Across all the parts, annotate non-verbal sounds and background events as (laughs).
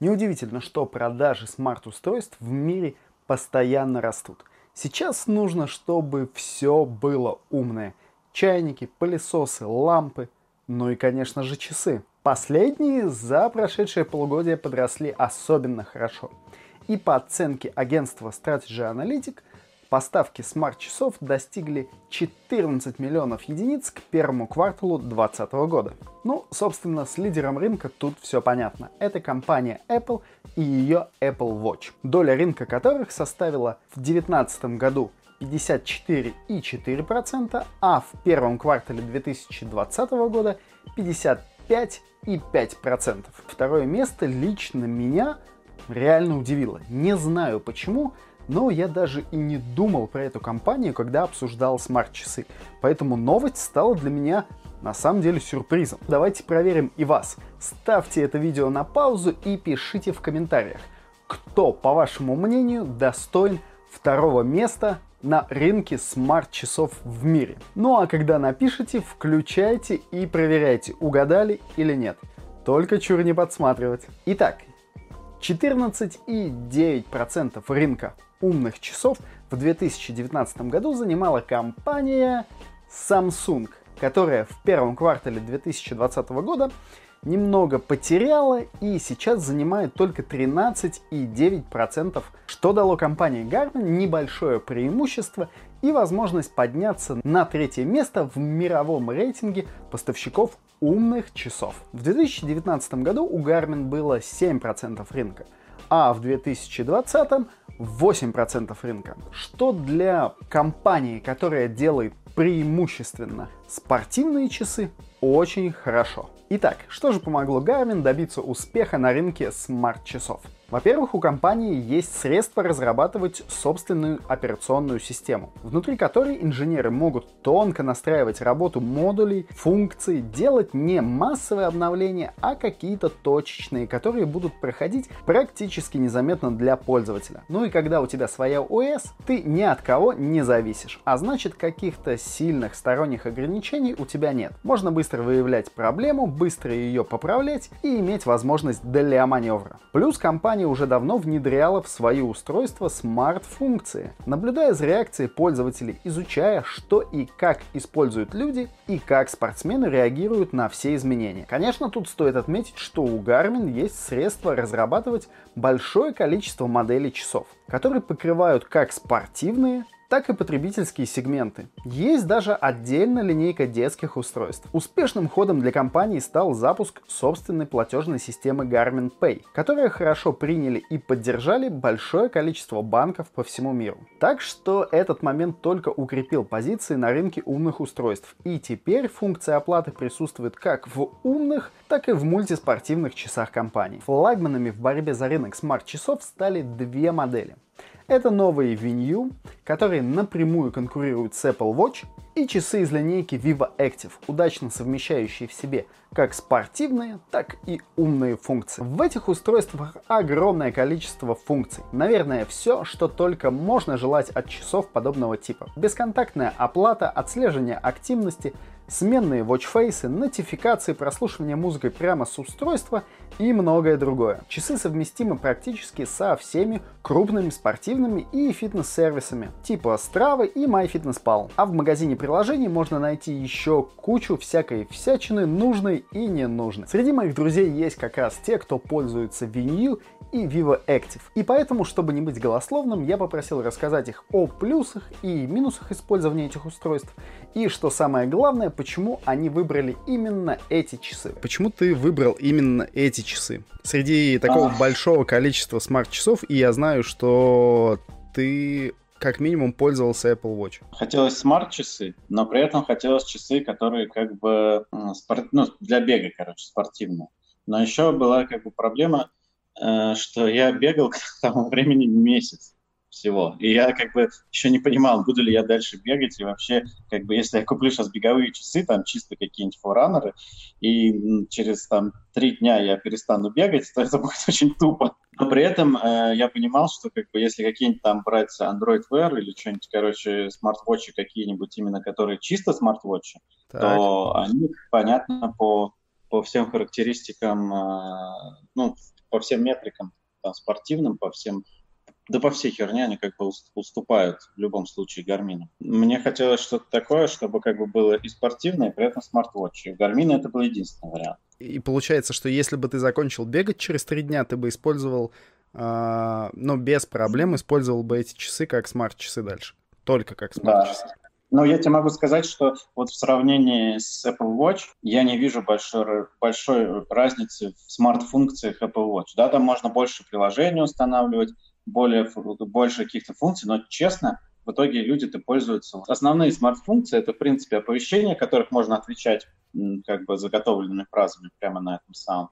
Неудивительно, что продажи смарт-устройств в мире постоянно растут. Сейчас нужно, чтобы все было умное. Чайники, пылесосы, лампы, ну и, конечно же, часы. Последние за прошедшее полугодие подросли особенно хорошо. И по оценке агентства Strategy Analytic – Поставки смарт-часов достигли 14 миллионов единиц к первому кварталу 2020 года. Ну, собственно, с лидером рынка тут все понятно. Это компания Apple и ее Apple Watch, доля рынка которых составила в 2019 году 54,4%, а в первом квартале 2020 года 55,5%. Второе место лично меня реально удивило. Не знаю почему, но я даже и не думал про эту компанию, когда обсуждал смарт-часы. Поэтому новость стала для меня на самом деле сюрпризом. Давайте проверим и вас. Ставьте это видео на паузу и пишите в комментариях, кто, по вашему мнению, достоин второго места на рынке смарт-часов в мире. Ну а когда напишите, включайте и проверяйте, угадали или нет. Только чур не подсматривать. Итак, 14,9% рынка умных часов в 2019 году занимала компания Samsung, которая в первом квартале 2020 года немного потеряла и сейчас занимает только 13,9%, что дало компании Garmin небольшое преимущество и возможность подняться на третье место в мировом рейтинге поставщиков умных часов. В 2019 году у Garmin было 7% рынка, а в 2020 8% рынка, что для компании, которая делает преимущественно спортивные часы, очень хорошо. Итак, что же помогло Garmin добиться успеха на рынке смарт-часов? Во-первых, у компании есть средства разрабатывать собственную операционную систему, внутри которой инженеры могут тонко настраивать работу модулей, функций, делать не массовые обновления, а какие-то точечные, которые будут проходить практически незаметно для пользователя. Ну и когда у тебя своя ОС, ты ни от кого не зависишь, а значит каких-то сильных сторонних ограничений у тебя нет. Можно быстро выявлять проблему, быстро ее поправлять и иметь возможность для маневра. Плюс компания компания уже давно внедряла в свои устройства смарт-функции, наблюдая за реакцией пользователей, изучая, что и как используют люди и как спортсмены реагируют на все изменения. Конечно, тут стоит отметить, что у Garmin есть средства разрабатывать большое количество моделей часов, которые покрывают как спортивные, так и потребительские сегменты. Есть даже отдельная линейка детских устройств. Успешным ходом для компании стал запуск собственной платежной системы Garmin Pay, которую хорошо приняли и поддержали большое количество банков по всему миру. Так что этот момент только укрепил позиции на рынке умных устройств. И теперь функция оплаты присутствует как в умных, так и в мультиспортивных часах компании. Флагманами в борьбе за рынок смарт-часов стали две модели. Это новые Venue, которые напрямую конкурируют с Apple Watch, и часы из линейки Vivo Active, удачно совмещающие в себе как спортивные, так и умные функции. В этих устройствах огромное количество функций. Наверное, все, что только можно желать от часов подобного типа. Бесконтактная оплата, отслеживание активности, сменные watchface, нотификации, прослушивание музыкой прямо с устройства и многое другое. Часы совместимы практически со всеми крупными спортивными и фитнес-сервисами, типа Strava и MyFitnessPal. А в магазине приложений можно найти еще кучу всякой всячины, нужной и ненужной. Среди моих друзей есть как раз те, кто пользуется Venue и Vivo Active. И поэтому, чтобы не быть голословным, я попросил рассказать их о плюсах и минусах использования этих устройств. И что самое главное, почему они выбрали именно эти часы. Почему ты выбрал именно эти часы? Среди такого а... большого количества смарт-часов, и я знаю, что ты как минимум пользовался Apple Watch. Хотелось смарт-часы, но при этом хотелось часы, которые как бы спорт... ну, для бега, короче, спортивные. Но еще была как бы проблема, Э, что я бегал (laughs) к тому времени месяц всего. И я как бы еще не понимал, буду ли я дальше бегать. И вообще, как бы, если я куплю сейчас беговые часы, там чисто какие-нибудь форанеры, и через там три дня я перестану бегать, то это (laughs) будет очень тупо. Но при этом э, я понимал, что как бы если какие-нибудь там брать Android Wear или что-нибудь, короче, смарт-вотчи какие-нибудь именно, которые чисто смарт-вотчи, то они, понятно, по, по всем характеристикам, э, ну, по всем метрикам там, спортивным, по всем да по всей херне они как бы уступают в любом случае Гармину. Мне хотелось что-то такое, чтобы как бы было и спортивное, и при этом смарт-вотч. И в Гармине это был единственный вариант. И получается, что если бы ты закончил бегать через три дня, ты бы использовал, э, ну, без проблем использовал бы эти часы как смарт-часы дальше. Только как смарт-часы. Да. Но я тебе могу сказать, что вот в сравнении с Apple Watch я не вижу большой, большой разницы в смарт-функциях Apple Watch. Да, там можно больше приложений устанавливать, более, больше каких-то функций, но честно, в итоге люди-то пользуются. Основные смарт-функции — это, в принципе, оповещения, которых можно отвечать как бы заготовленными фразами прямо на этом самом,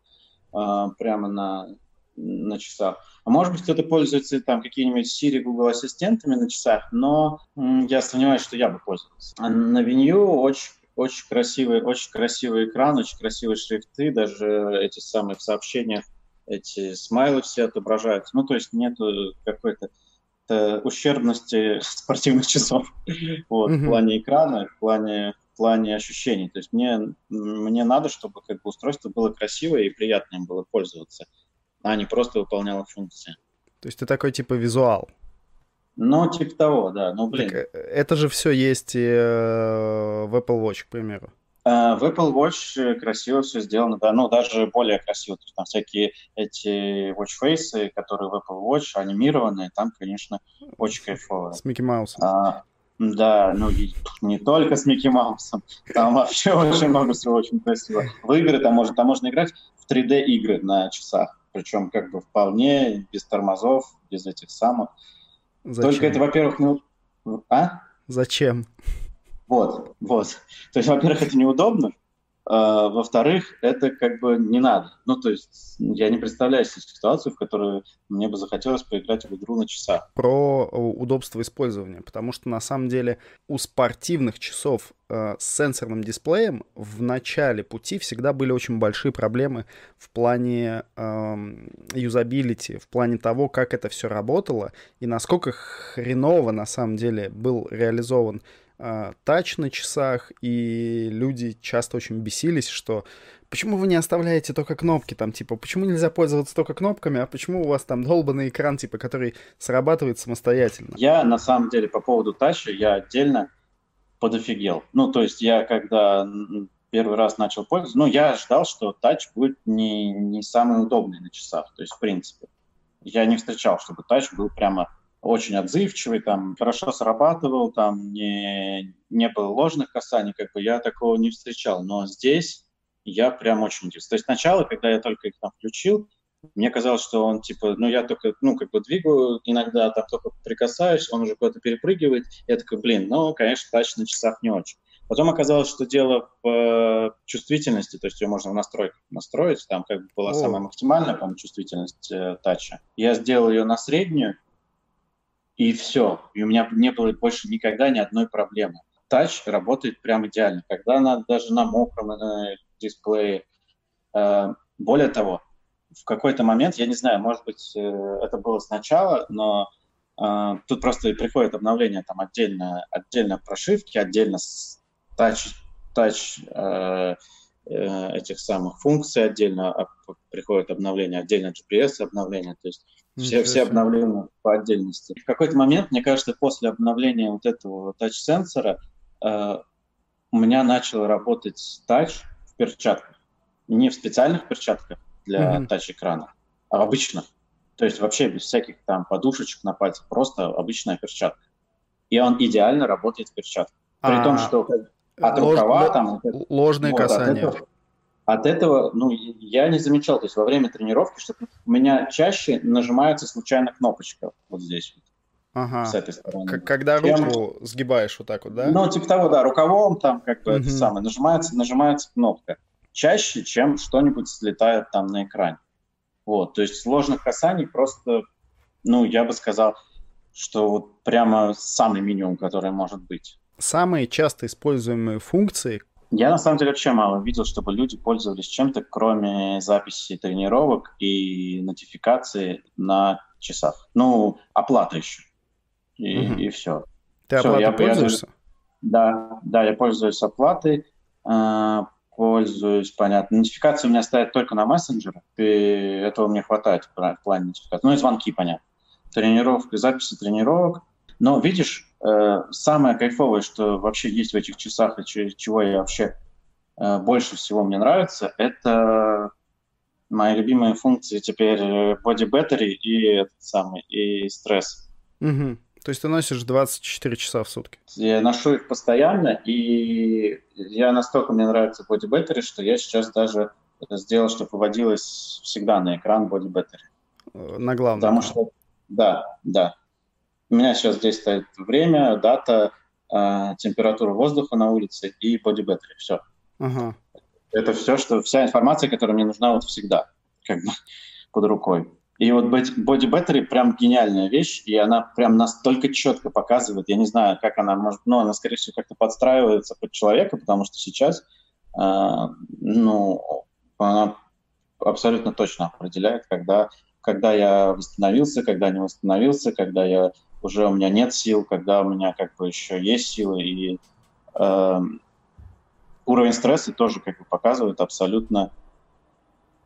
а, прямо на, на часах. А может быть, кто-то пользуется там какими-нибудь Siri, Google ассистентами на часах, но я сомневаюсь, что я бы пользовался. А на Venue очень очень красивый, очень красивый экран, очень красивые шрифты, даже эти самые в сообщениях эти смайлы все отображаются. Ну, то есть нету какой-то ущербности (laughs) спортивных часов вот, mm-hmm. в плане экрана, в плане, в плане ощущений. То есть мне, мне надо, чтобы как бы, устройство было красивое и приятно им было пользоваться, а не просто выполняло функции. То есть ты такой типа визуал? Ну, типа того, да. Ну, блин. Так э, это же все есть и э, в Apple Watch, к примеру. Э, в Apple Watch э, красиво все сделано, да, ну даже более красиво. То есть там всякие эти watch face, которые в Apple Watch анимированные, там, конечно, очень кайфово. С Микки Маусом. А, да, ну и не только с Микки Маусом, там вообще (laughs) очень много всего очень красиво. В игры там можно, там можно играть в 3D игры на часах, причем как бы вполне без тормозов, без этих самых. Зачем? Только это, во-первых, ну... А? Зачем? Вот, вот. То есть, во-первых, это неудобно, а, во-вторых, это как бы не надо. Ну, то есть я не представляю себе ситуацию, в которой мне бы захотелось поиграть в игру на часах. Про э, удобство использования, потому что на самом деле у спортивных часов э, с сенсорным дисплеем в начале пути всегда были очень большие проблемы в плане э, юзабилити, в плане того, как это все работало и насколько хреново на самом деле был реализован тач на часах, и люди часто очень бесились, что почему вы не оставляете только кнопки там, типа, почему нельзя пользоваться только кнопками, а почему у вас там долбанный экран, типа, который срабатывает самостоятельно? Я, на самом деле, по поводу тача, я отдельно подофигел. Ну, то есть я, когда первый раз начал пользоваться, ну, я ждал, что тач будет не, не самый удобный на часах, то есть, в принципе. Я не встречал, чтобы тач был прямо очень отзывчивый, там, хорошо срабатывал, там, не, не было ложных касаний, как бы я такого не встречал. Но здесь я прям очень удивился. То есть сначала, когда я только их там включил, мне казалось, что он, типа, ну, я только, ну, как бы двигаю, иногда там только прикасаюсь, он уже куда-то перепрыгивает. Я такой, блин, ну, конечно, тач на часах не очень. Потом оказалось, что дело в э, чувствительности, то есть ее можно в настройках настроить, там как бы была О. самая максимальная, по чувствительность э, тача. Я сделал ее на среднюю, и все. И у меня не было больше никогда ни одной проблемы. Тач работает прям идеально, когда надо даже на мокром э, дисплее. Э, более того, в какой-то момент, я не знаю, может быть, э, это было сначала, но э, тут просто приходит обновление там отдельно, отдельно прошивки, отдельно тач, тач э, э, этих самых функций, отдельно а, приходит обновление, отдельно GPS обновление. То есть все, все обновления по отдельности. В какой-то момент, мне кажется, после обновления вот этого тач-сенсора э, у меня начал работать тач в перчатках. Не в специальных перчатках для mm-hmm. тач-экрана, а обычных. То есть вообще без всяких там подушечек на пальцах, просто обычная перчатка. И он идеально работает в перчатках. При А-а-а. том, что от Лож... рукава там... Ложные вот, касания. От этого, от этого, ну, я не замечал, то есть во время тренировки, что у меня чаще нажимается случайно кнопочка вот здесь вот. Ага. С этой стороны. К- когда руку я... сгибаешь вот так вот, да? Ну, типа того, да, рукавом там как бы угу. это самое, нажимается, нажимается кнопка. Чаще, чем что-нибудь слетает там на экране. Вот, то есть сложных касаний просто, ну, я бы сказал, что вот прямо самый минимум, который может быть. Самые часто используемые функции, я на самом деле вообще мало видел, чтобы люди пользовались чем-то, кроме записи тренировок и нотификации на часах. Ну, оплата еще. И, угу. и все. Ты все, я, пользуешься? Я, да, да, я пользуюсь оплатой. А, Пользуюсь, понятно. Нотификации у меня стоят только на мессенджерах, и этого мне хватает в плане нотификации. Ну и звонки, понятно. Тренировка, записи тренировок. Но видишь, э, самое кайфовое, что вообще есть в этих часах, и чего я вообще э, больше всего мне нравится, это мои любимые функции теперь э, body battery и этот самый, и стресс. Угу. То есть ты носишь 24 часа в сутки? Я ношу их постоянно, и я настолько мне нравится Body Battery, что я сейчас даже сделал, чтобы выводилось всегда на экран Body Battery. На главном. Потому что, да, да. У меня сейчас здесь стоит время, дата, э, температура воздуха на улице и Body Battery. Все. Ага. Это все, что вся информация, которая мне нужна вот всегда, как бы (laughs) под рукой. И вот Body Battery прям гениальная вещь, и она прям настолько четко показывает, я не знаю, как она может, но она, скорее всего, как-то подстраивается под человека, потому что сейчас, э, ну, она абсолютно точно определяет, когда, когда я восстановился, когда не восстановился, когда я уже у меня нет сил, когда у меня как бы еще есть силы, и э, уровень стресса тоже как бы показывает абсолютно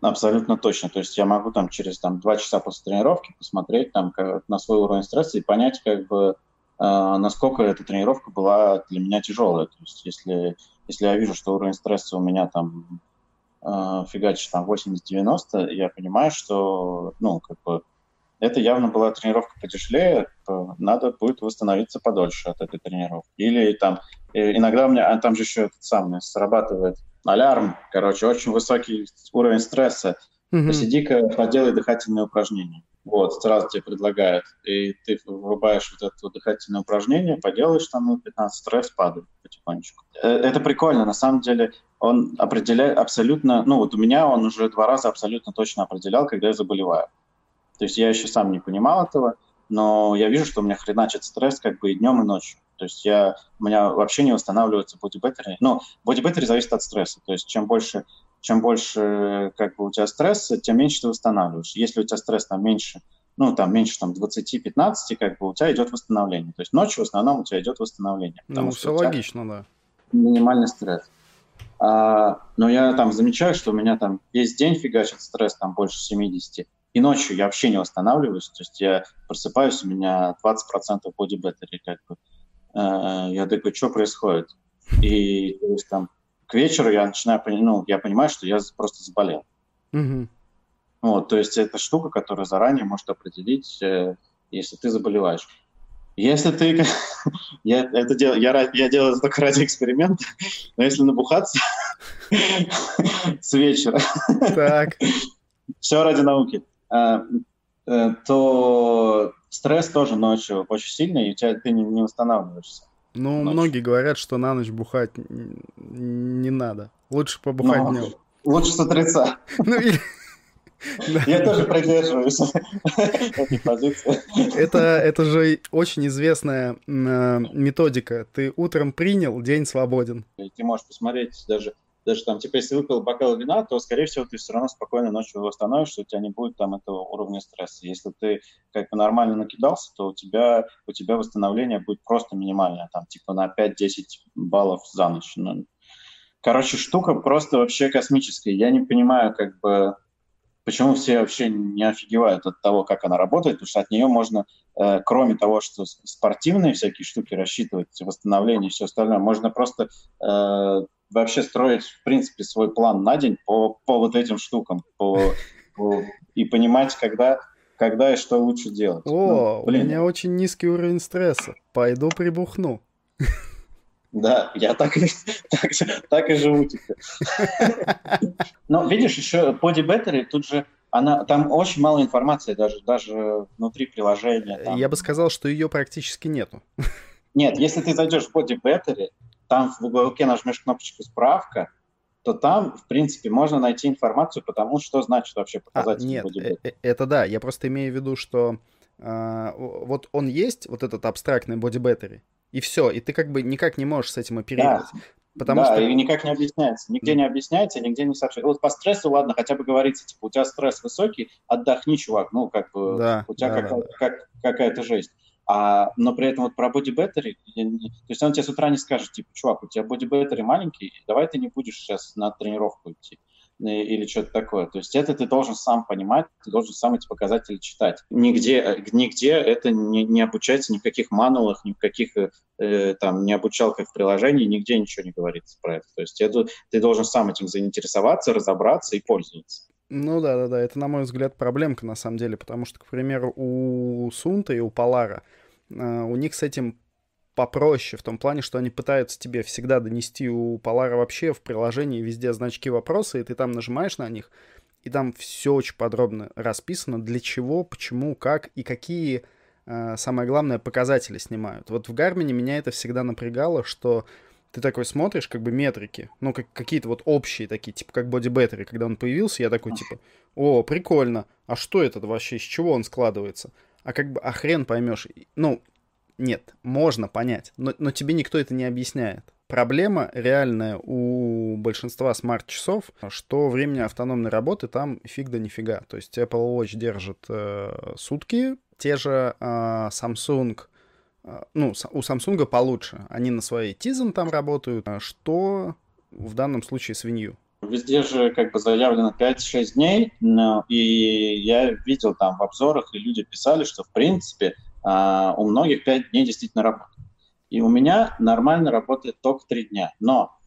Абсолютно точно. То есть я могу там через там, два часа после тренировки посмотреть там, как, на свой уровень стресса и понять, как бы, э, насколько эта тренировка была для меня тяжелая. То есть если, если я вижу, что уровень стресса у меня там э, фигачит там 80-90, я понимаю, что ну, как бы, это явно была тренировка потяжелее, надо будет восстановиться подольше от этой тренировки. Или там, э, иногда у меня, а там же еще этот самый срабатывает алярм, короче, очень высокий уровень стресса. Mm-hmm. Посиди-ка, поделай дыхательные упражнения. Вот, сразу тебе предлагают. И ты вырубаешь вот это дыхательное упражнение, поделаешь там ну, 15, стресс падает потихонечку. Э, это прикольно, на самом деле он определяет абсолютно, ну вот у меня он уже два раза абсолютно точно определял, когда я заболеваю. То есть я еще сам не понимал этого, но я вижу, что у меня хреначит стресс как бы и днем, и ночью. То есть я, у меня вообще не восстанавливается бодибеттери. Ну, бодибеттери зависит от стресса. То есть чем больше, чем больше как бы у тебя стресса, тем меньше ты восстанавливаешь. Если у тебя стресс там меньше, ну, там меньше там 20-15, как бы у тебя идет восстановление. То есть ночью в основном у тебя идет восстановление. Ну, все логично, да. Минимальный стресс. А, но я там замечаю, что у меня там весь день фигачит стресс там больше 70, и ночью я вообще не восстанавливаюсь, то есть я просыпаюсь, у меня 20% боди беттери как бы. Э, я такой, что происходит? И то есть, там, к вечеру я начинаю, ну, я понимаю, что я просто заболел. Угу. Вот, то есть это штука, которая заранее может определить, э, если ты заболеваешь. Если ты... (laughs) я, это дел, я, я делаю это только ради эксперимента, но если набухаться (laughs) с вечера... Так. (laughs) Все ради науки. Э, то стресс тоже ночью очень сильный, и у тебя ты не, не восстанавливаешься. Ну, ночью. многие говорят, что на ночь бухать не надо. Лучше побухать ну, днем. Лучше с утреца. (laughs) Ну, или... (laughs) Я тоже придерживаюсь (laughs) этой позиции. Это, это же очень известная э, методика. Ты утром принял, день свободен. Ты можешь посмотреть даже даже там, типа, если выпил бокал вина, то, скорее всего, ты все равно спокойно ночью восстановишься, у тебя не будет там этого уровня стресса. Если ты как бы нормально накидался, то у тебя, у тебя восстановление будет просто минимальное, там, типа, на 5-10 баллов за ночь. Ну, короче, штука просто вообще космическая. Я не понимаю, как бы, почему все вообще не офигевают от того, как она работает, потому что от нее можно, э, кроме того, что спортивные всякие штуки рассчитывать, восстановление и все остальное, можно просто э, вообще строить, в принципе, свой план на день по, по вот этим штукам, по, по, и понимать, когда, когда и что лучше делать. О, ну, блин. у меня очень низкий уровень стресса. Пойду прибухну. Да, я так, так, так и живу теперь. Но видишь, еще Body Battery, тут же она, там очень мало информации даже, даже внутри приложения. Там. Я бы сказал, что ее практически нету. Нет, если ты зайдешь в Body Battery, там в уголке нажмешь кнопочку «Справка», то там, в принципе, можно найти информацию по тому, что значит вообще показатель. А, нет, э, э, это да, я просто имею в виду, что э, вот он есть, вот этот абстрактный battery, и все, и ты как бы никак не можешь с этим оперировать. Да. Потому да, что... и никак не объясняется. Нигде не объясняется, нигде не сообщается. Вот по стрессу, ладно, хотя бы говорится, типа, у тебя стресс высокий, отдохни, чувак, ну, как бы, да, у тебя да, какая- да. Как, какая-то жесть. А, но при этом вот про body battery, то есть он тебе с утра не скажет, типа, чувак, у тебя body battery маленький, давай ты не будешь сейчас на тренировку идти или что-то такое. То есть это ты должен сам понимать, ты должен сам эти показатели читать. Нигде, нигде это не, не обучается, ни в каких мануалах, ни в каких э, там не обучалках в приложении, нигде ничего не говорится про это. То есть это, ты должен сам этим заинтересоваться, разобраться и пользоваться. Ну да, да, да, это, на мой взгляд, проблемка на самом деле, потому что, к примеру, у Сунта и у Полара э, у них с этим попроще, в том плане, что они пытаются тебе всегда донести у Polar вообще в приложении везде значки вопроса, и ты там нажимаешь на них, и там все очень подробно расписано, для чего, почему, как и какие, э, самое главное, показатели снимают. Вот в Гармине меня это всегда напрягало, что ты такой смотришь, как бы метрики, ну, как, какие-то вот общие такие, типа как Battery, когда он появился, я такой, типа, о, прикольно, а что это вообще, из чего он складывается? А как бы, а хрен поймешь. Ну, нет, можно понять, но, но тебе никто это не объясняет. Проблема реальная у большинства смарт-часов, что времени автономной работы там фиг да нифига. То есть Apple Watch держит э, сутки, те же э, Samsung, ну, у Samsung получше. Они на своей Tizen там работают, а что в данном случае с Wii Везде же как бы заявлено 5-6 дней, и я видел там в обзорах, и люди писали, что в принципе а, у многих 5 дней действительно работает. И у меня нормально работает только 3 дня. Но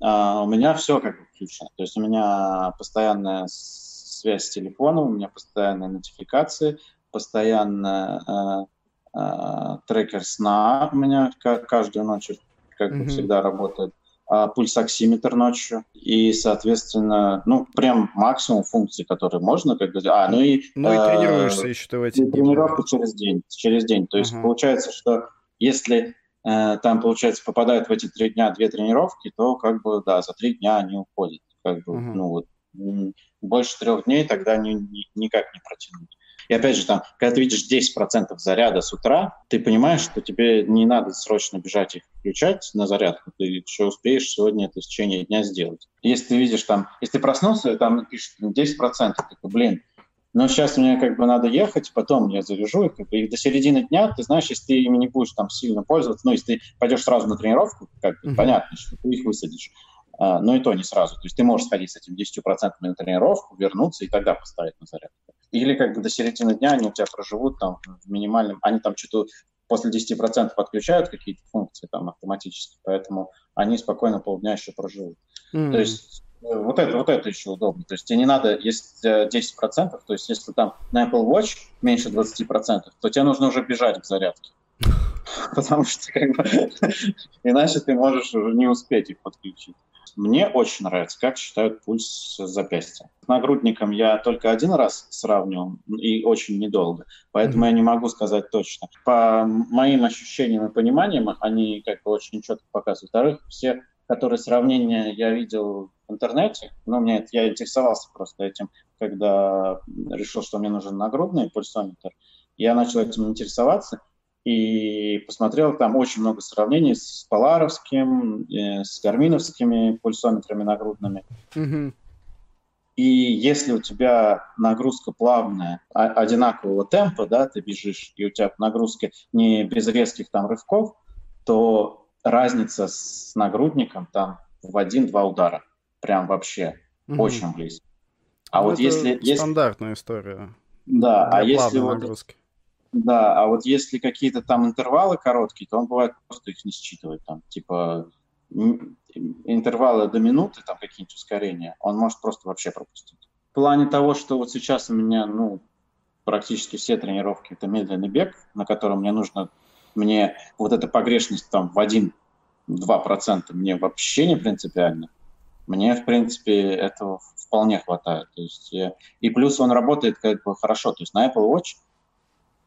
а, у меня все как бы включено. То есть у меня постоянная связь с телефоном, у меня постоянные нотификации, постоянно а, трекер сна у меня каждую ночь как mm-hmm. бы всегда работает а, пульсоксиметр ночью и, соответственно, ну, прям максимум функций, которые можно, как бы, а, ну и... Ну и э, тренируешься еще ты в эти Тренировку через день, через день, то есть uh-huh. получается, что если э, там, получается, попадают в эти три дня две тренировки, то, как бы, да, за три дня они уходят, как бы, uh-huh. ну, вот, больше трех дней тогда ни, ни, никак не протянуть. И опять же, там, когда ты видишь 10% заряда с утра, ты понимаешь, что тебе не надо срочно бежать их включать на зарядку, ты еще успеешь сегодня это в течение дня сделать. Если ты видишь там, если ты проснулся, там пишет 10%, ты такой, блин, но сейчас мне как бы надо ехать, потом я завяжу их, как бы, и до середины дня, ты знаешь, если ты ими не будешь там сильно пользоваться, ну, если ты пойдешь сразу на тренировку, как бы, mm-hmm. понятно, что ты их высадишь, а, но и то не сразу. То есть ты можешь сходить с этим 10% на тренировку, вернуться и тогда поставить на зарядку. Или как бы до середины дня они у тебя проживут там в минимальном, они там что-то после 10% подключают какие-то функции там автоматически, поэтому они спокойно полдня еще проживут. Mm. То есть э, вот это, вот это еще удобно. То есть тебе не надо, если 10%, то есть если там на Apple Watch меньше 20%, то тебе нужно уже бежать к зарядке. (laughs) Потому что как бы (laughs) иначе ты можешь уже не успеть их подключить. Мне очень нравится, как считают пульс запястья. С нагрудником я только один раз сравнивал и очень недолго, поэтому mm-hmm. я не могу сказать точно. По моим ощущениям и пониманиям, они как бы очень четко показывают. Во-вторых, все, которые сравнения я видел в интернете, ну, мне это, я интересовался просто этим, когда решил, что мне нужен нагрудный пульсометр, я начал этим интересоваться, и посмотрел там очень много сравнений с поларовским, э, с гарминовскими пульсометрами нагрудными. Mm-hmm. И если у тебя нагрузка плавная, а, одинакового темпа, да, ты бежишь, и у тебя нагрузки не без резких там рывков, то разница с нагрудником там в один-два удара. Прям вообще mm-hmm. очень близко. А ну, вот если... Стандартная если... история. Да, а если вот... Нагрузки да, а вот если какие-то там интервалы короткие, то он бывает просто их не считывает. Там, типа интервалы до минуты, там какие-нибудь ускорения, он может просто вообще пропустить. В плане того, что вот сейчас у меня, ну, практически все тренировки это медленный бег, на котором мне нужно, мне вот эта погрешность там в 1-2% мне вообще не принципиально. Мне, в принципе, этого вполне хватает. То есть, я... И плюс он работает как бы хорошо. То есть на Apple Watch Э,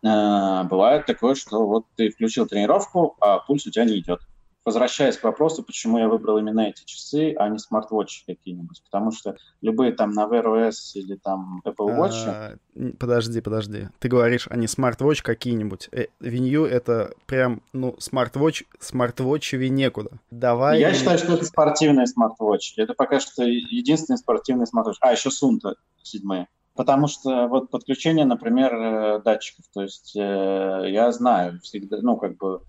бывает такое, что вот ты включил тренировку, а пульс у тебя не идет. Возвращаясь к вопросу, почему я выбрал именно эти часы, а не смарт-вотчи какие-нибудь. Потому что любые там на Wear OS или там Apple Watch... А, подожди, подожди. Ты говоришь, а не смарт-вотч какие-нибудь. Э, Винью — это прям, ну, смарт-вотч, смарт-вотчевее некуда. Давай... Я считаю, что это спортивный смарт-вотч. Это пока что единственный спортивный смарт-вотч. А, еще Сунта седьмые. Потому что вот подключение, например, э, датчиков, то есть э, я знаю всегда, ну, как бы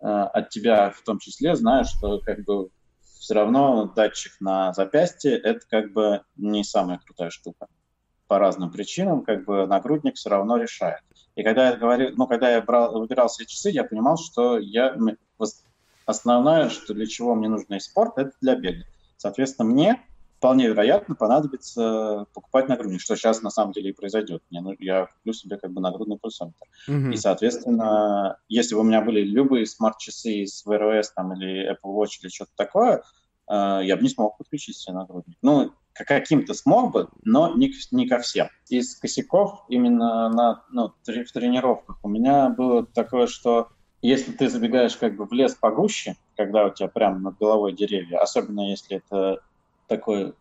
э, от тебя в том числе знаю, что как бы все равно датчик на запястье это как бы не самая крутая штука. По разным причинам, как бы нагрудник все равно решает. И когда я говорил, ну, когда я брал, выбирал себе часы, я понимал, что я основное, что для чего мне нужен спорт, это для бега. Соответственно, мне вполне вероятно понадобится покупать нагрудник, что сейчас на самом деле и произойдет. Мне, ну, я куплю себе как бы нагрудный пульсометр. Mm-hmm. И, соответственно, если бы у меня были любые смарт-часы с Wear OS там, или Apple Watch или что-то такое, э, я бы не смог подключить себе нагрудник. Ну, каким-то смог бы, но не, не ко всем. Из косяков именно на, ну, в тренировках у меня было такое, что если ты забегаешь как бы в лес погуще, когда у тебя прямо над головой деревья, особенно если это такой э,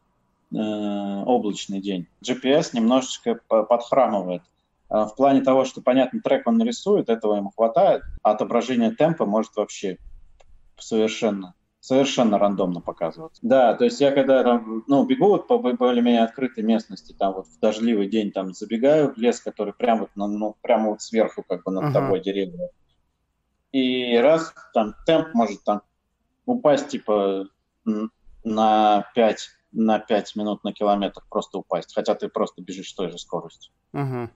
облачный день. GPS немножечко подхрамывает. А в плане того, что, понятно, трек он нарисует, этого ему хватает, а отображение темпа может вообще совершенно совершенно рандомно показываться. Да, то есть я когда там, ну, бегу по более-менее открытой местности, там вот в дождливый день там забегаю в лес, который прямо вот, ну, прямо вот сверху как бы над uh-huh. тобой деревья. И раз там темп может там упасть типа на 5, на 5 минут на километр просто упасть, хотя ты просто бежишь с той же скоростью. Uh-huh.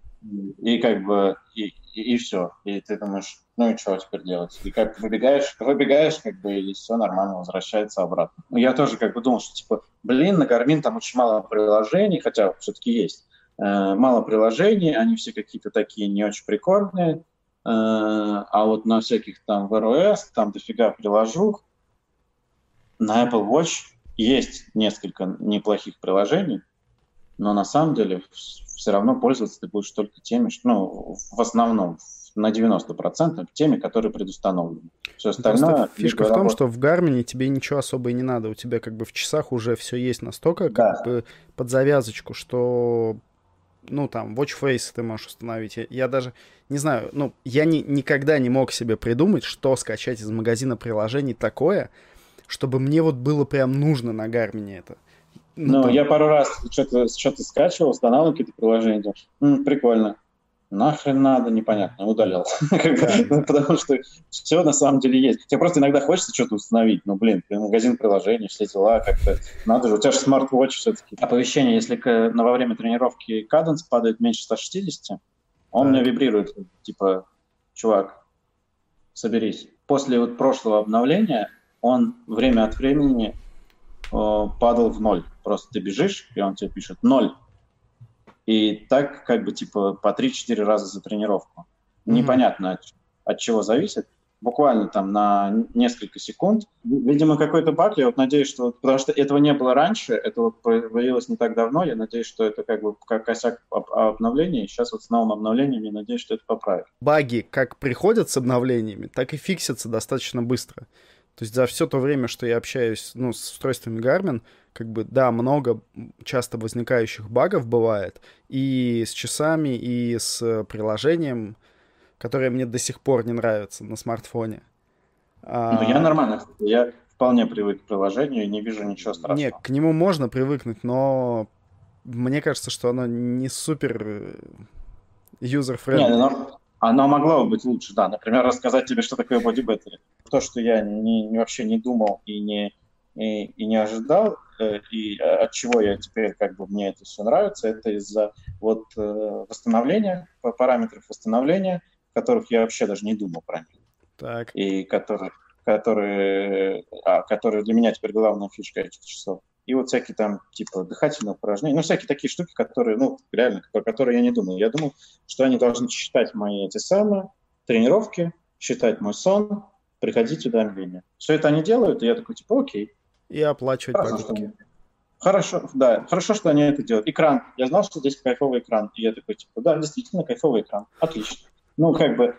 И как бы, и, и, и все. И ты думаешь, ну и что теперь делать? И как выбегаешь, выбегаешь, как бы, и все нормально, возвращается обратно. Ну, я тоже как бы думал, что типа, блин, на Garmin там очень мало приложений, хотя все-таки есть. Э, мало приложений, они все какие-то такие не очень прикольные. Э, а вот на всяких там в ROS, там дофига приложух. На Apple Watch есть несколько неплохих приложений, но на самом деле все равно пользоваться ты будешь только теми, что, ну, в основном, на 90% теми, которые предустановлены. Все остальное... Просто фишка в том, работает. что в Гармине тебе ничего особо и не надо. У тебя как бы в часах уже все есть настолько как да. бы под завязочку, что ну, там, Watch Face ты можешь установить. Я, я даже не знаю, ну, я не, никогда не мог себе придумать, что скачать из магазина приложений такое, чтобы мне вот было прям нужно на Гармине это. Ну, ну там... я пару раз что-то что скачивал, устанавливал какие-то приложения, М, прикольно. Нахрен надо, непонятно, удалял. (laughs) Потому что все на самом деле есть. Тебе просто иногда хочется что-то установить. Ну, блин, магазин приложений, все дела, как-то надо же. У тебя же смарт-вотч все-таки. Оповещение, если во время тренировки каденс падает меньше 160, он мне вибрирует, типа, чувак, соберись. После вот прошлого обновления он время от времени э, падал в ноль. Просто ты бежишь, и он тебе пишет ноль. И так как бы типа по 3-4 раза за тренировку. Mm-hmm. Непонятно от, от чего зависит. Буквально там на несколько секунд. Видимо, какой-то баг. Я вот надеюсь, что... Потому что этого не было раньше, это вот появилось не так давно. Я надеюсь, что это как бы как косяк обновления. Сейчас вот с новым обновлением я надеюсь, что это поправит. Баги как приходят с обновлениями, так и фиксятся достаточно быстро. То есть за все то время, что я общаюсь ну, с устройствами Garmin, как бы, да, много часто возникающих багов бывает. И с часами, и с приложением, которое мне до сих пор не нравится на смартфоне. Ну, я нормально. Я вполне привык к приложению и не вижу ничего страшного. Нет, к нему можно привыкнуть, но мне кажется, что оно не супер user-friendly. Нет, оно, оно могло бы быть лучше, да. Например, рассказать тебе, что такое Battery. То, что я не, не, вообще не думал и не, и, и не ожидал, э, и от чего я теперь, как бы, мне это все нравится, это из-за вот э, восстановления, параметров восстановления, которых я вообще даже не думал про них. Так. И которые, которые, а, которые для меня теперь главная фишка этих часов и вот всякие там, типа, дыхательные упражнения, ну, всякие такие штуки, которые, ну, реально, про которые я не думал. Я думал, что они должны считать мои эти самые тренировки, считать мой сон, приходить уведомления. Все это они делают, и я такой, типа, окей. И оплачивать Хорошо, покупки. Хорошо, да, хорошо, что они это делают. Экран. Я знал, что здесь кайфовый экран. И я такой, типа, да, действительно кайфовый экран. Отлично. Ну, как бы,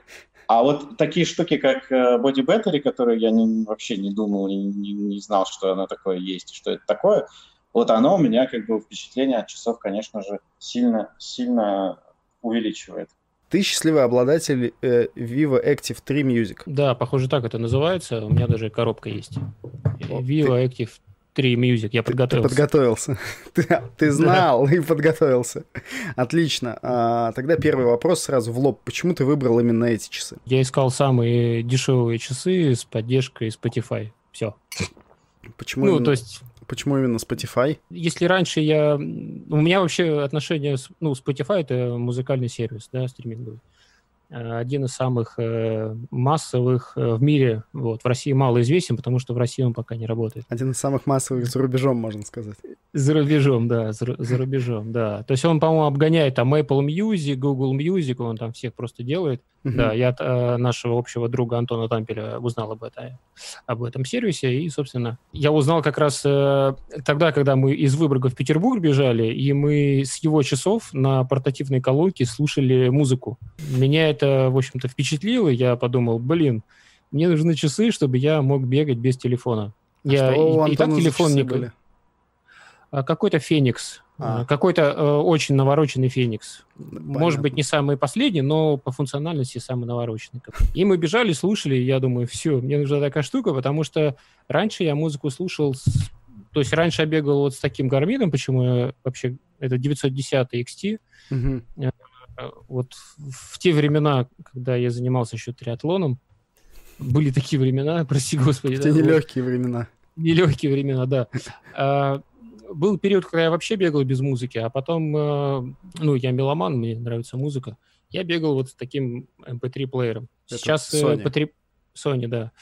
а вот такие штуки, как э, Body Battery, которые я не, вообще не думал и не, не знал, что оно такое есть и что это такое, вот оно у меня как бы впечатление от часов, конечно же, сильно, сильно увеличивает. Ты счастливый обладатель э, Vivo Active 3 Music. Да, похоже, так это называется. У меня даже коробка есть. Vivo Active 3 Music, я подготовился. Ты подготовился. (laughs) ты, ты знал и подготовился. Отлично. А, тогда первый вопрос сразу в лоб. Почему ты выбрал именно эти часы? Я искал самые дешевые часы с поддержкой Spotify. Все. Почему ну, именно, то есть... Почему именно Spotify? Если раньше я... У меня вообще отношение... С... Ну, Spotify — это музыкальный сервис, да, стриминговый. Э, один из самых э, массовых э, в мире. Вот. В России мало известен, потому что в России он пока не работает. Один из самых массовых за рубежом, можно сказать. За рубежом, да, за, за рубежом, да. То есть он, по-моему, обгоняет там Apple Music, Google Music, он там всех просто делает. Uh-huh. Да, я от э, нашего общего друга Антона Тампеля узнал об, это, об этом сервисе, и, собственно, я узнал как раз э, тогда, когда мы из Выборга в Петербург бежали, и мы с его часов на портативной колонке слушали музыку. Меня это, в общем-то, впечатлило, я подумал, блин, мне нужны часы, чтобы я мог бегать без телефона. А я что и, и так телефон не были? А, какой-то Феникс. А. Какой-то э, очень навороченный Феникс. Понятно. Может быть, не самый последний, но по функциональности самый навороченный. И мы бежали, слушали, я думаю, все, мне нужна такая штука, потому что раньше я музыку слушал... С... То есть раньше я бегал вот с таким гармином, почему я вообще... Это 910 XT. Угу. Вот в те времена, когда я занимался еще триатлоном, были такие времена, прости господи. Те да, нелегкие времена. Нелегкие времена, да. Был период, когда я вообще бегал без музыки, а потом, э, ну, я меломан, мне нравится музыка. Я бегал вот с таким MP3-плеером. Это Сейчас Sony. MP3... Sony, да.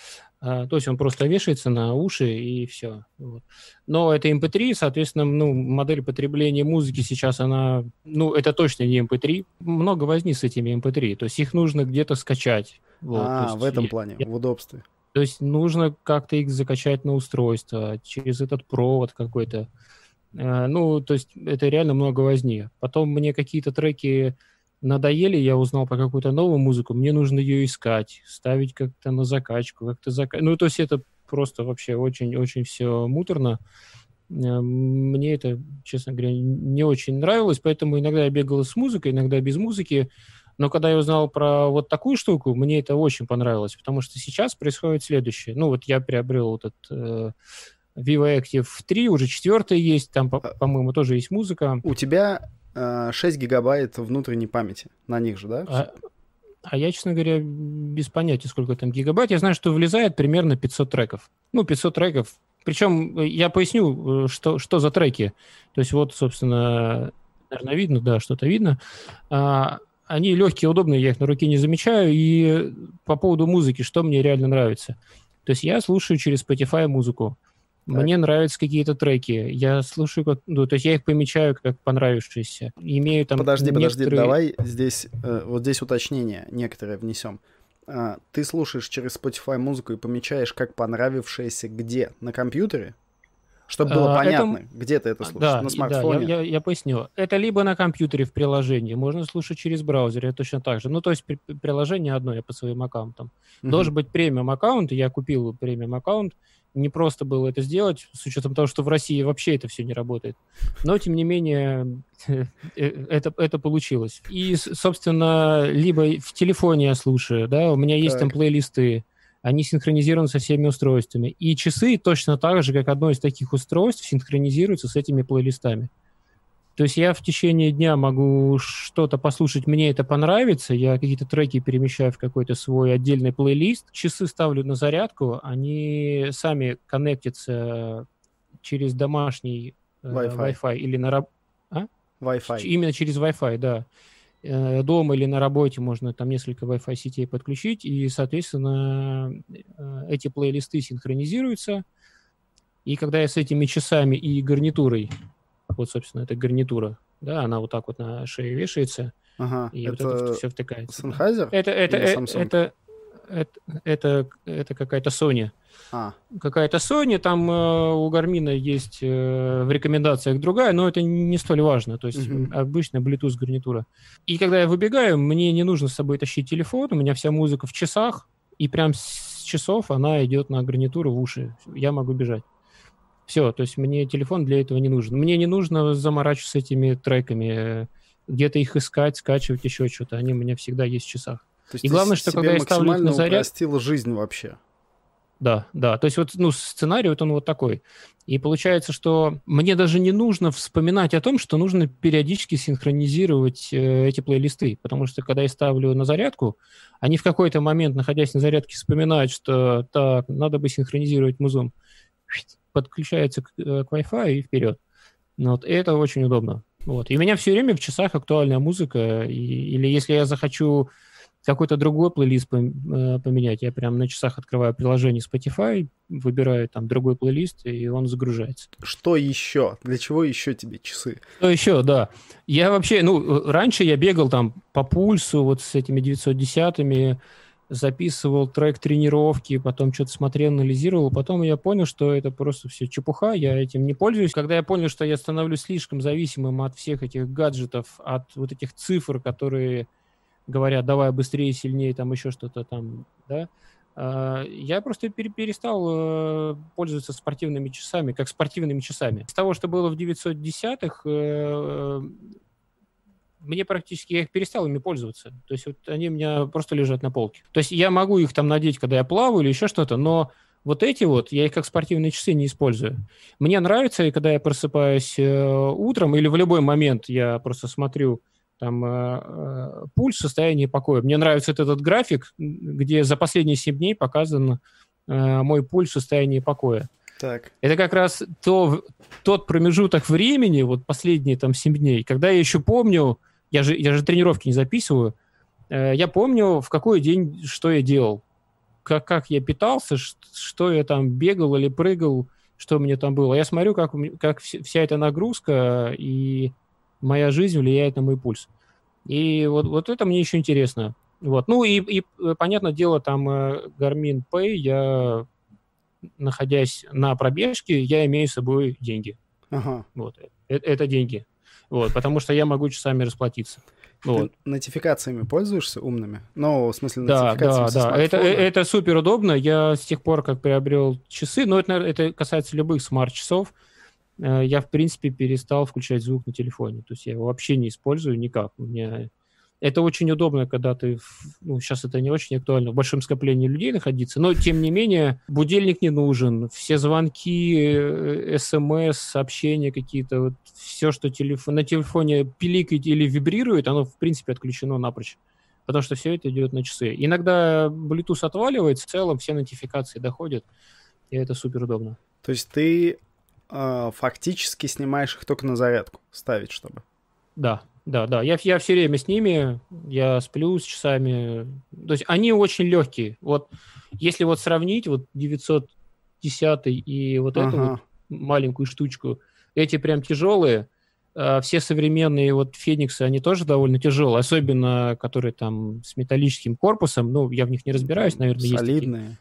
А, то есть он просто вешается на уши и все. Вот. Но это MP3, соответственно, ну, модель потребления музыки сейчас, она, ну, это точно не MP3. Много возни с этими MP3, то есть их нужно где-то скачать. Вот, а, в этом я- плане, я- в удобстве. то есть нужно как-то их закачать на устройство через этот провод какой-то. Э, Ну, то есть это реально много возни. Потом мне какие-то треки надоели, я узнал про какую-то новую музыку, мне нужно ее искать, ставить как-то на закачку, как-то зака... Ну, то есть это просто вообще очень-очень все муторно. Э, Мне это, честно говоря, не очень нравилось, поэтому иногда я бегал с музыкой, иногда без музыки. Но когда я узнал про вот такую штуку, мне это очень понравилось, потому что сейчас происходит следующее. Ну, вот я приобрел вот этот э, Vivo Active 3, уже четвертый есть, там, А- по-моему, тоже есть музыка. У тебя э, 6 гигабайт внутренней памяти. На них же, да? А, а я, честно говоря, без понятия, сколько там гигабайт. Я знаю, что влезает примерно 500 треков. Ну, 500 треков. Причем э, я поясню, э, что, что за треки. То есть вот, собственно, наверное, видно, да, что-то видно. А, они легкие, удобные, я их на руке не замечаю. И по поводу музыки, что мне реально нравится. То есть я слушаю через Spotify музыку. Мне нравятся какие-то треки. Я слушаю, как, ну, то есть я их помечаю как понравившиеся. Имею там подожди, подожди, некоторые- давай здесь, э, вот здесь уточнение некоторое внесем. А, ты слушаешь через Spotify музыку и помечаешь как понравившееся где? На компьютере? Чтобы было А, это- понятно, где ты это слушаешь? Да, на смартфоне? Да, я, я- я поясню. Это либо на компьютере в приложении, можно слушать через браузер, это точно так же. Ну, то есть при- при- приложение одно, я по своим аккаунтам. Мгм. Должен быть премиум аккаунт, я купил премиум аккаунт. Не просто было это сделать, с учетом того, что в России вообще это все не работает. Но, тем не менее, (laughs) э, это, это получилось. И, собственно, либо в телефоне я слушаю, да, у меня есть там Так. плейлисты, они синхронизированы со всеми устройствами. И часы точно так же, как одно из таких устройств, синхронизируются с этими плейлистами. То есть я в течение дня могу что-то послушать, мне это понравится, я какие-то треки перемещаю в какой-то свой отдельный плейлист, часы ставлю на зарядку, они сами коннектятся через домашний э, Wi-Fi. Wi-Fi или на раб- Wi-Fi. Именно через Wi-Fi, да. Э, Дома или на работе можно там несколько Wi-Fi сетей подключить, и, соответственно, э, эти плейлисты синхронизируются. И когда я с этими часами и гарнитурой, вот, собственно, это гарнитура, да, она вот так вот на шее вешается, Ага, и вот это это все втыкается. Sennheiser? Это, это, э, Samsung? это, это, это, это какая-то Sony. А, Какая-то Sony, там э, у Гармина есть э, в рекомендациях другая, но это не столь важно. То есть Мгм. обычная Bluetooth гарнитура. И когда я выбегаю, мне не нужно с собой тащить телефон, у меня вся музыка в часах, и прям с часов она идет на гарнитуру в уши. Я могу бежать. Все, то есть мне телефон для этого не нужен. Мне не нужно заморачиваться этими треками, э, где-то их искать, скачивать, еще что-то. Они у меня всегда есть в часах. то есть И главное, что когда я ставлю их на заряд- упростила жизнь вообще. да, да. То есть вот ну, сценарий вот он вот такой. И получается, что мне даже не нужно вспоминать о том, что нужно периодически синхронизировать э, эти плейлисты, потому что когда я ставлю на зарядку, они в какой-то момент, находясь на зарядке, вспоминают, что так, надо бы синхронизировать музон. Подключается к, э, к Wi-Fi и вперед. Ну, вот, и это очень удобно. Вот. И у меня все время в часах актуальная музыка, и, или если я захочу какой-то другой плейлист э, поменять. Я прям на часах открываю приложение Spotify, выбираю там другой плейлист, и он загружается. Что еще? Для чего еще тебе часы? Что еще, да. Я вообще, ну, раньше я бегал там по пульсу вот с этими 910-ми, записывал трек тренировки, потом что-то смотрел, анализировал. Потом я понял, что это просто все чепуха, я этим не пользуюсь. Когда я понял, что я становлюсь слишком зависимым от всех этих гаджетов, от вот этих цифр, которые говорят, давай быстрее, сильнее, там еще что-то там, да, а, я просто перестал э, пользоваться спортивными часами, как спортивными часами. С того, что было в 910-х, э, мне практически, я их перестал ими пользоваться. То есть вот они у меня просто лежат на полке. То есть я могу их там надеть, когда я плаваю или еще что-то, но вот эти вот, я их как спортивные часы не использую. Мне нравится, и когда я просыпаюсь э, утром или в любой момент я просто смотрю, там э, э, пульс, состояние покоя. Мне нравится этот график, где за последние 7 дней показан э, мой пульс в состоянии покоя. Так. Это как раз то, тот промежуток времени, вот последние там 7 дней, когда я еще помню, я же, я же тренировки не записываю, э, я помню, в какой день что я делал, как, как я питался, что я там бегал или прыгал, что мне там было. Я смотрю, как, как вся эта нагрузка и моя жизнь влияет на мой пульс. И вот, вот это мне еще интересно. Вот. Ну и, и, э, понятное дело, там э, Garmin Pay, я, находясь на пробежке, я имею с собой деньги. Ага. Вот. Это, это деньги. Вот, потому что я могу часами расплатиться. Вот. Ты нотификациями пользуешься умными? Ну, в смысле, да, да, да. Это, э, это супер удобно. Я с тех пор, как приобрел часы, но это, это касается любых смарт-часов, Э, я, в принципе, перестал включать звук на телефоне. То есть я его вообще не использую никак. У меня... Это очень удобно, когда ты, ну, сейчас это не очень актуально, в большом скоплении людей находиться, но, тем не менее, будильник не нужен, все звонки, смс, сообщения какие-то, вот все, что телефон, на телефоне пиликает или вибрирует, оно, в принципе, отключено напрочь потому что все это идет на часы. Иногда Bluetooth отваливается, в целом все нотификации доходят, и это супер удобно. То есть ты э, фактически снимаешь их только на зарядку, ставить чтобы. Да, да, да. Я, я все время с ними, я сплю с часами. То есть они очень легкие. Вот если вот сравнить вот 910 и вот ага. эту вот маленькую штучку, эти прям тяжелые. А все современные вот Фениксы, они тоже довольно тяжелые, особенно которые там с металлическим корпусом. Ну, я в них не разбираюсь, наверное, Солидные. есть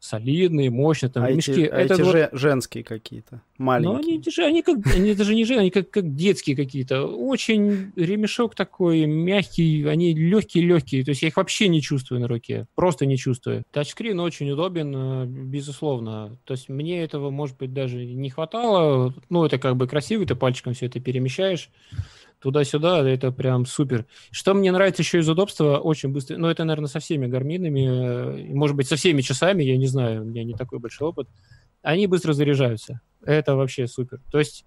солидные, мощные, там, а мешки. Эти, а это эти вот... же женские какие-то, маленькие. Ну, они, они, как, они даже не женские, они как, как детские какие-то. Очень ремешок такой мягкий, они легкие-легкие, то есть я их вообще не чувствую на руке, просто не чувствую. Тачскрин очень удобен, э, безусловно. То есть мне этого, может быть, даже не хватало. Ну, это как бы красиво, ты пальчиком все это перемещаешь туда-сюда, это прям супер. Что мне нравится еще из удобства, очень быстро, ну, это, наверное, со всеми гарминами, э, может быть, со всеми часами, я не знаю, у меня не такой большой опыт, они быстро заряжаются. Это вообще супер. То есть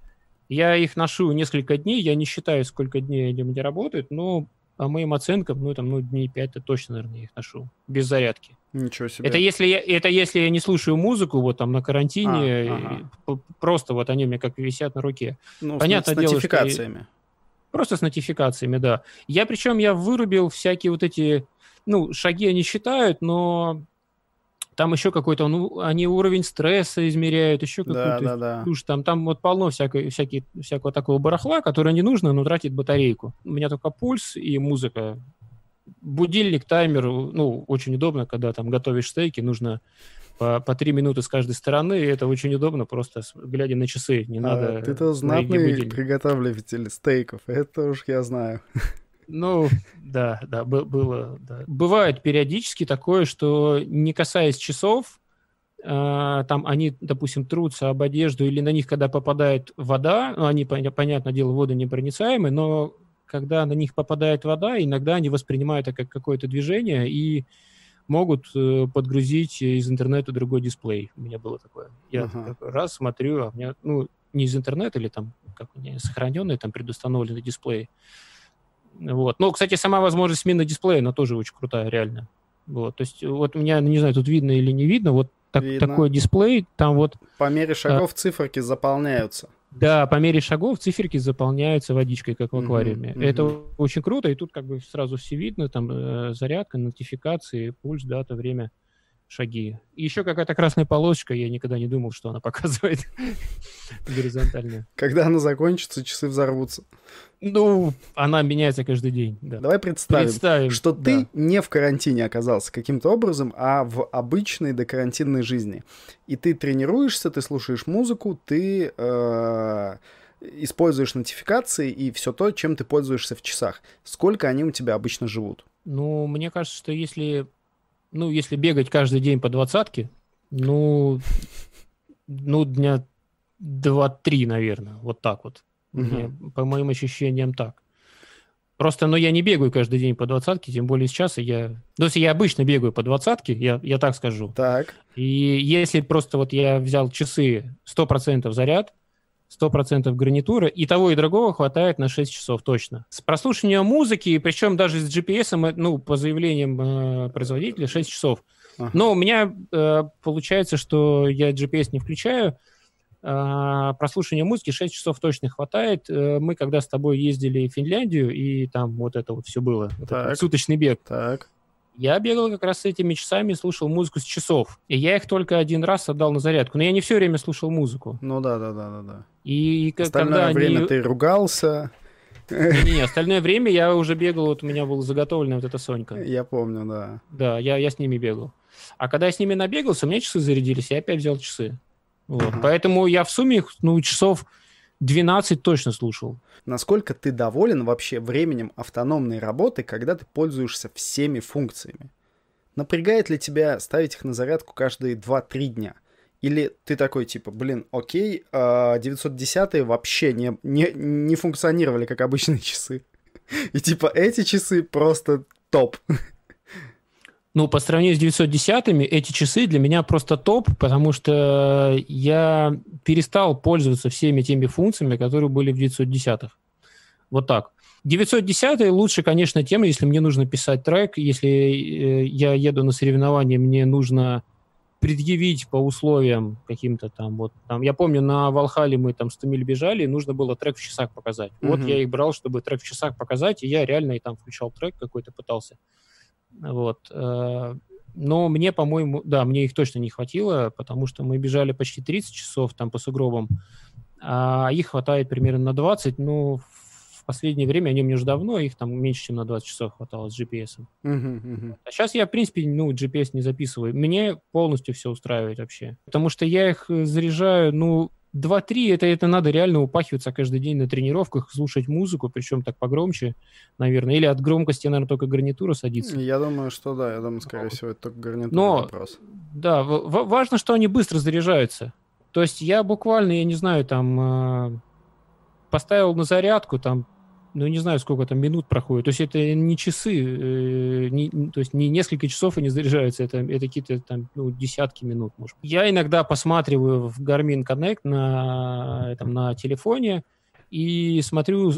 я их ношу несколько дней, я не считаю, сколько дней они у меня работают, но по моим оценкам, ну, там, ну, дней пять, то точно, наверное, их ношу, без зарядки. Ничего себе. Это если я, это если я не слушаю музыку, вот там на карантине, а, ага. просто вот они у меня как висят на руке. Ну, Понятное с дело, нотификациями. Что Просто с нотификациями, да. Я причем я вырубил всякие вот эти, ну, шаги они считают, но там еще какой-то, ну, они уровень стресса измеряют, еще какую-то да, да, да. Там, там вот полно всякой, всякие, всякого такого барахла, которое не нужно, но тратит батарейку. У меня только пульс и музыка. Будильник, таймер, ну, очень удобно, когда там готовишь стейки, нужно по, по три минуты с каждой стороны, и это очень удобно, просто глядя на часы, не а, надо... Ты-то знатный приготовитель стейков, это уж я знаю. Ну, да, да, было, да. Бывает периодически такое, что не касаясь часов, э, там они, допустим, трутся об одежду, или на них, когда попадает вода, ну, они, понятное дело, водонепроницаемые, но когда на них попадает вода, иногда они воспринимают это как какое-то движение, и могут э, подгрузить из интернета другой дисплей. У меня было такое. Я Ага. раз смотрю, а у меня, ну, не из интернета или там, как у меня, сохраненный, там, предустановленный дисплей. Вот. Ну, кстати, сама возможность смены дисплея, она тоже очень крутая, реально. Вот. То есть, вот у меня, не знаю, тут видно или не видно, вот так- Видно. такой дисплей, там вот По мере шагов циферки заполняются. Да, по мере шагов циферки заполняются водичкой, как в аквариуме. мгм. Это очень круто, и тут как бы сразу все видно, там э, зарядка, нотификации, пульс, дата, время, шаги. И еще какая-то красная полосочка, я никогда не думал, что она (laughs) показывает горизонтально. Когда она закончится, часы взорвутся. Ну, она меняется каждый день, да. Давай представим, Представим, что да. ты не в карантине оказался каким-то образом, а в обычной докарантинной жизни. И ты тренируешься, ты слушаешь музыку, ты э, используешь нотификации и все то, чем ты пользуешься в часах. Сколько они у тебя обычно живут? Ну, мне кажется, что если, ну, если бегать каждый день по двадцатке, ну, ну, дня два-три, наверное, вот так вот. Мне, по моим ощущениям, так. Просто, ну, я не бегаю каждый день по двадцатке, тем более сейчас я... Ну, если я обычно бегаю по двадцатке, я, я так скажу. Так, И если просто вот я взял часы 100% заряд, 100% гарнитура, и того, и другого хватает на 6 часов точно. С прослушиванием музыки, причем даже с GPS, э, ну, по заявлениям э, производителя, 6 часов. Ага. Но у меня э, получается, что я GPS не включаю, а, прослушивание музыки 6 часов точно хватает. Э, Мы когда с тобой ездили в Финляндию, и там вот это вот все было, вот этот Так. вот суточный бег, так. Я бегал как раз с этими часами, слушал музыку с часов. И я их только один раз отдал на зарядку. Но я не все время слушал музыку. Ну да, да, да, да, да. И, и Остальное время они... ты ругался. Не-не, остальное время я уже бегал, вот у меня была заготовлена вот эта Сонька. Я помню, да. Да, я, я с ними бегал. А когда я с ними набегался, у меня часы зарядились, я опять взял часы. Вот. Ага. Поэтому я в сумме их, ну, часов 12 точно слушал. Насколько ты доволен вообще временем автономной работы, когда ты пользуешься всеми функциями? Напрягает ли тебя ставить их на зарядку каждые 2-3 дня? Или ты такой, типа, блин, окей, а 910 вообще не, не, не функционировали как обычные (laughs) часы. И типа эти часы просто топ. Ну, по сравнению с 910-ми, эти часы для меня просто топ, потому что я перестал пользоваться всеми теми функциями, которые были в 910-х. Вот так. 910 лучше, конечно, тем, если мне нужно писать трек, если э, я еду на соревнования, мне нужно предъявить по условиям каким-то там вот там. Я помню, на Валхале мы там 100 миль бежали, и нужно было трек в часах показать. Вот Мгм. я их брал, чтобы трек в часах показать, и я реально и там включал трек какой-то, пытался. Вот. э, Но мне, по-моему, да, мне их точно не хватило, потому что мы бежали почти 30 часов там по сугробам, а их хватает примерно на 20. Ну, в последнее время, они у меня уже давно, их там меньше, чем на 20 часов хватало с GPS. -ом. Мгм, мгм. А сейчас я, в принципе, ну, GPS не записываю. Мне полностью все устраивает вообще. Потому что я их заряжаю, ну, 2-3, это, это надо реально упахиваться каждый день на тренировках, слушать музыку, причем так погромче, наверное. Или от громкости, наверное, только гарнитура садится. Я думаю, что да, я думаю, скорее Вот. всего, это только гарнитурный Но- вопрос. Да, важно, что они быстро заряжаются. То есть я буквально, я не знаю, там э, поставил на зарядку, там, ну не знаю, сколько там минут проходит. То есть это не часы, э, не- не- то есть не несколько часов они заряжаются, это, это какие-то там ну, десятки минут, может. Я иногда посматриваю в Garmin Connect на, этом, на телефоне и смотрю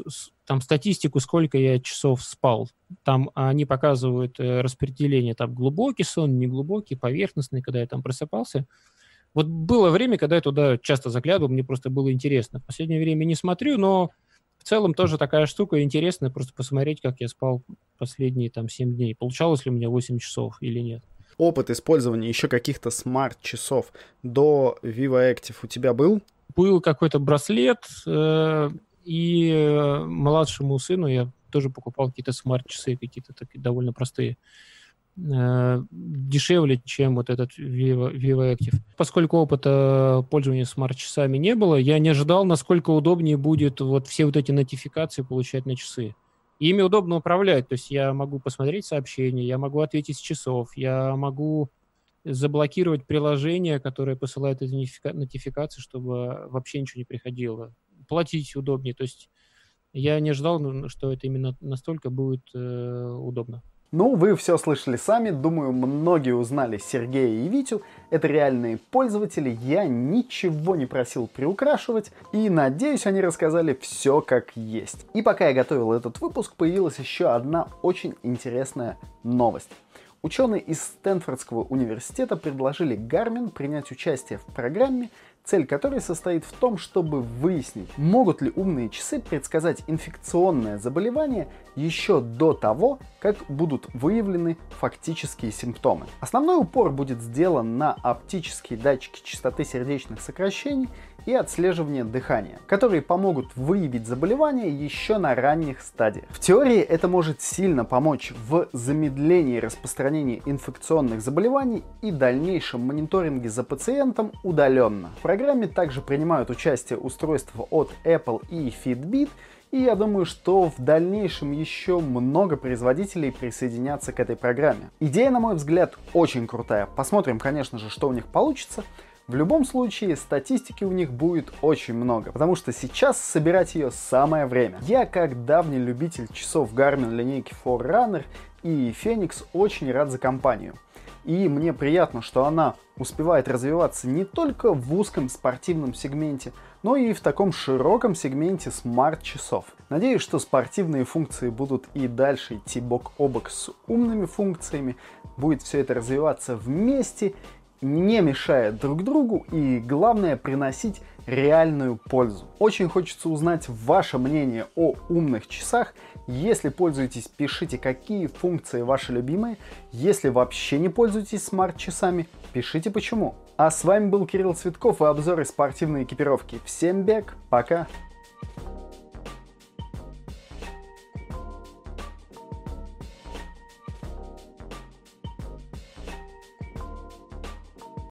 там статистику, сколько я часов спал. Там они показывают э, распределение, там глубокий сон, неглубокий, поверхностный, когда я там просыпался. Вот было время, когда я туда часто заглядывал, мне просто было интересно. В последнее время не смотрю, но в целом тоже такая штука интересная, просто посмотреть, как я спал последние там 7 дней. Получалось ли у меня 8 часов или нет. Опыт использования еще каких-то смарт-часов до Vivo Active у тебя был? Был какой-то браслет, э, и э, младшему сыну я тоже покупал какие-то смарт-часы, какие-то такие довольно простые. Э, дешевле, чем вот этот Vivo, Vivo Active. Поскольку опыта пользования смарт-часами не было, я не ожидал, насколько удобнее будет вот все вот эти нотификации получать на часы. Ими удобно управлять, то есть я могу посмотреть сообщения, я могу ответить с часов, я могу заблокировать приложение, которое посылает эти нотифика- нотификации, чтобы вообще ничего не приходило. Платить удобнее, то есть я не ожидал, ну, что это именно настолько будет э, удобно. Ну, вы все слышали сами, думаю, многие узнали Сергея и Витю. Это реальные пользователи, я ничего не просил приукрашивать, и надеюсь, они рассказали все как есть. И пока я готовил этот выпуск, появилась еще одна очень интересная новость. Ученые из Стэнфордского университета предложили Garmin принять участие в программе, цель которой состоит в том, чтобы выяснить, могут ли умные часы предсказать инфекционное заболевание еще до того, как будут выявлены фактические симптомы. Основной упор будет сделан на оптические датчики частоты сердечных сокращений и отслеживание дыхания, которые помогут выявить заболевание еще на ранних стадиях. В теории это может сильно помочь в замедлении распространения инфекционных заболеваний и дальнейшем мониторинге за пациентом удаленно. В программе также принимают участие устройства от Apple и Fitbit, и я думаю, что в дальнейшем еще много производителей присоединятся к этой программе. Идея, на мой взгляд, очень крутая. Посмотрим, конечно же, что у них получится. В любом случае, статистики у них будет очень много, потому что сейчас собирать ее самое время. Я, как давний любитель часов Garmin линейки Forerunner и Phoenix, очень рад за компанию. И мне приятно, что она успевает развиваться не только в узком спортивном сегменте, но и в таком широком сегменте смарт-часов. Надеюсь, что спортивные функции будут и дальше идти бок о бок с умными функциями, будет все это развиваться вместе, не мешая друг другу и, главное, приносить реальную пользу. Очень хочется узнать ваше мнение о умных часах. Если пользуетесь, пишите, какие функции ваши любимые. Если вообще не пользуетесь смарт-часами, пишите почему. А с вами был Кирилл Цветков и обзоры спортивной экипировки. Всем бег, пока!